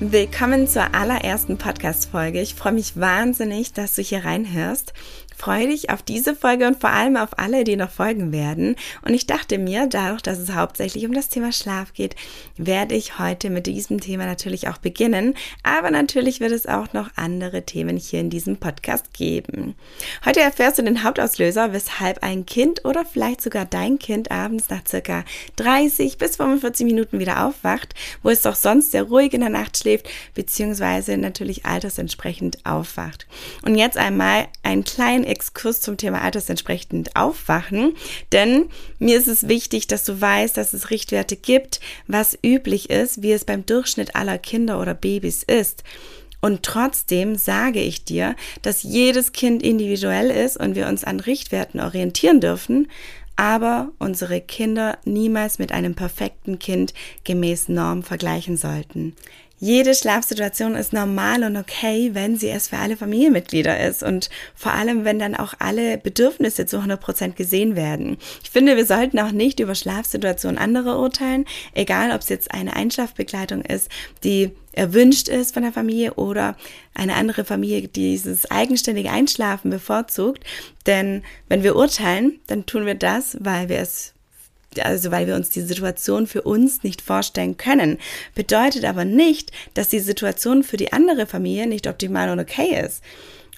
Willkommen zur allerersten Podcast-Folge. Ich freue mich wahnsinnig, dass du hier reinhörst. Freue dich auf diese Folge und vor allem auf alle, die noch folgen werden. Und ich dachte mir, dadurch, dass es hauptsächlich um das Thema Schlaf geht, werde ich heute mit diesem Thema natürlich auch beginnen. Aber natürlich wird es auch noch andere Themen hier in diesem Podcast geben. Heute erfährst du den Hauptauslöser, weshalb ein Kind oder vielleicht sogar dein Kind abends nach circa 30 bis 45 Minuten wieder aufwacht, wo es doch sonst sehr ruhig in der Nacht schläft, beziehungsweise natürlich altersentsprechend aufwacht. Und jetzt einmal ein kleinen Exkurs zum Thema altersentsprechend aufwachen, denn mir ist es wichtig, dass du weißt, dass es Richtwerte gibt, was üblich ist, wie es beim Durchschnitt aller Kinder oder Babys ist. Und trotzdem sage ich dir, dass jedes Kind individuell ist und wir uns an Richtwerten orientieren dürfen, aber unsere Kinder niemals mit einem perfekten Kind gemäß Norm vergleichen sollten. Jede Schlafsituation ist normal und okay, wenn sie es für alle Familienmitglieder ist und vor allem, wenn dann auch alle Bedürfnisse zu 100 Prozent gesehen werden. Ich finde, wir sollten auch nicht über Schlafsituationen anderer urteilen, egal ob es jetzt eine Einschlafbegleitung ist, die erwünscht ist von der Familie oder eine andere Familie die dieses eigenständige Einschlafen bevorzugt. Denn wenn wir urteilen, dann tun wir das, weil wir es also weil wir uns die Situation für uns nicht vorstellen können. Bedeutet aber nicht, dass die Situation für die andere Familie nicht optimal und okay ist.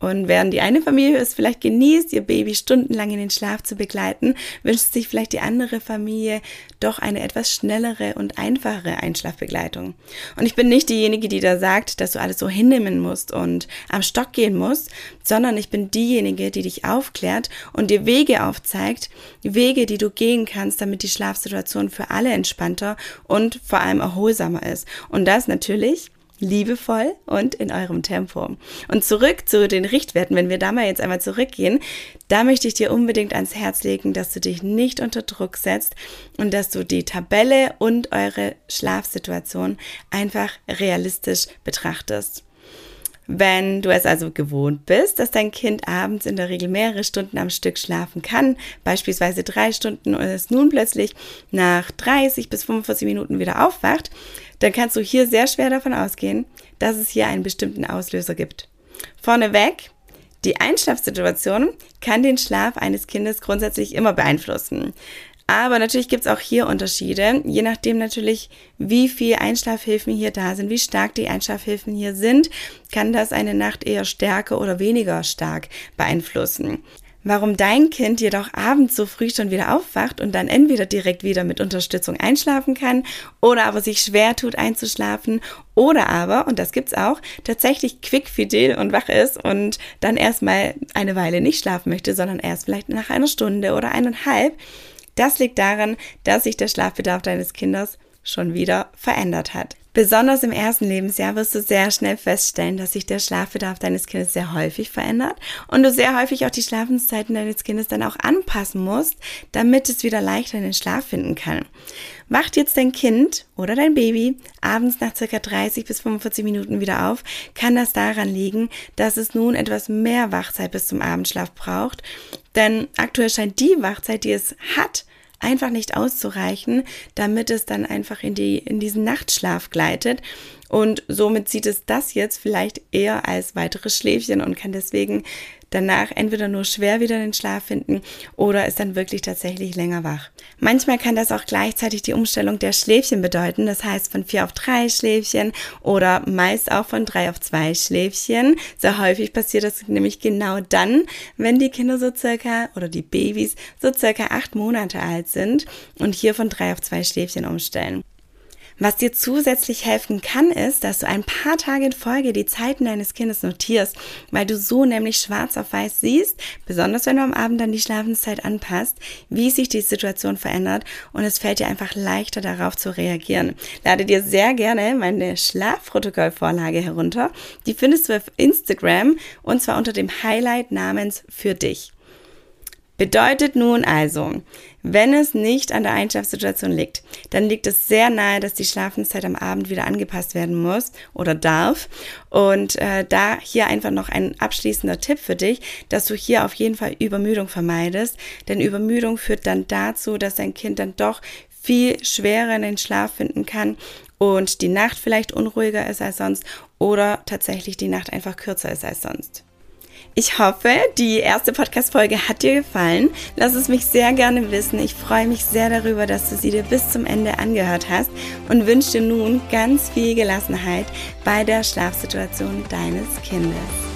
Und während die eine Familie es vielleicht genießt, ihr Baby stundenlang in den Schlaf zu begleiten, wünscht sich vielleicht die andere Familie doch eine etwas schnellere und einfachere Einschlafbegleitung. Und ich bin nicht diejenige, die da sagt, dass du alles so hinnehmen musst und am Stock gehen musst, sondern ich bin diejenige, die dich aufklärt und dir Wege aufzeigt, Wege, die du gehen kannst, damit die Schlafsituation für alle entspannter und vor allem erholsamer ist. Und das natürlich liebevoll und in eurem Tempo. Und zurück zu den Richtwerten, wenn wir da mal jetzt einmal zurückgehen, da möchte ich dir unbedingt ans Herz legen, dass du dich nicht unter Druck setzt und dass du die Tabelle und eure Schlafsituation einfach realistisch betrachtest. Wenn du es also gewohnt bist, dass dein Kind abends in der Regel mehrere Stunden am Stück schlafen kann, beispielsweise drei Stunden und es nun plötzlich nach 30 bis 45 Minuten wieder aufwacht, dann kannst du hier sehr schwer davon ausgehen, dass es hier einen bestimmten Auslöser gibt. Vorneweg, die Einschlafsituation kann den Schlaf eines Kindes grundsätzlich immer beeinflussen. Aber natürlich gibt es auch hier Unterschiede, je nachdem natürlich, wie viel Einschlafhilfen hier da sind, wie stark die Einschlafhilfen hier sind, kann das eine Nacht eher stärker oder weniger stark beeinflussen. Warum dein Kind jedoch abends so früh schon wieder aufwacht und dann entweder direkt wieder mit Unterstützung einschlafen kann oder aber sich schwer tut einzuschlafen oder aber, und das gibt's auch, tatsächlich quickfidel und wach ist und dann erstmal eine Weile nicht schlafen möchte, sondern erst vielleicht nach einer Stunde oder eineinhalb. Das liegt daran, dass sich der Schlafbedarf deines Kindes schon wieder verändert hat. Besonders im ersten Lebensjahr wirst du sehr schnell feststellen, dass sich der Schlafbedarf deines Kindes sehr häufig verändert und du sehr häufig auch die Schlafenszeiten deines Kindes dann auch anpassen musst, damit es wieder leichter in den Schlaf finden kann. Wacht jetzt dein Kind oder dein Baby abends nach circa 30 bis 45 Minuten wieder auf, kann das daran liegen, dass es nun etwas mehr Wachzeit bis zum Abendschlaf braucht, denn aktuell scheint die Wachzeit, die es hat, einfach nicht auszureichen, damit es dann einfach in, die, in diesen Nachtschlaf gleitet. Und somit sieht es das jetzt vielleicht eher als weiteres Schläfchen und kann deswegen danach entweder nur schwer wieder den Schlaf finden oder ist dann wirklich tatsächlich länger wach. Manchmal kann das auch gleichzeitig die Umstellung der Schläfchen bedeuten, das heißt von vier auf drei Schläfchen oder meist auch von drei auf zwei Schläfchen. Sehr häufig passiert das nämlich genau dann, wenn die Kinder so circa oder die Babys so circa acht Monate alt sind und hier von drei auf zwei Schläfchen umstellen. Was dir zusätzlich helfen kann, ist, dass du ein paar Tage in Folge die Zeiten deines Kindes notierst, weil du so nämlich schwarz auf weiß siehst, besonders wenn du am Abend dann die Schlafenszeit anpasst, wie sich die Situation verändert und es fällt dir einfach leichter darauf zu reagieren. Lade dir sehr gerne meine Schlafprotokollvorlage herunter. Die findest du auf Instagram und zwar unter dem Highlight namens für dich. Bedeutet nun also, wenn es nicht an der Einschlafsituation liegt, dann liegt es sehr nahe, dass die Schlafenszeit am Abend wieder angepasst werden muss oder darf. Und äh, da hier einfach noch ein abschließender Tipp für dich, dass du hier auf jeden Fall Übermüdung vermeidest. Denn Übermüdung führt dann dazu, dass dein Kind dann doch viel schwerer in den Schlaf finden kann und die Nacht vielleicht unruhiger ist als sonst oder tatsächlich die Nacht einfach kürzer ist als sonst. Ich hoffe, die erste Podcast-Folge hat dir gefallen. Lass es mich sehr gerne wissen. Ich freue mich sehr darüber, dass du sie dir bis zum Ende angehört hast und wünsche dir nun ganz viel Gelassenheit bei der Schlafsituation deines Kindes.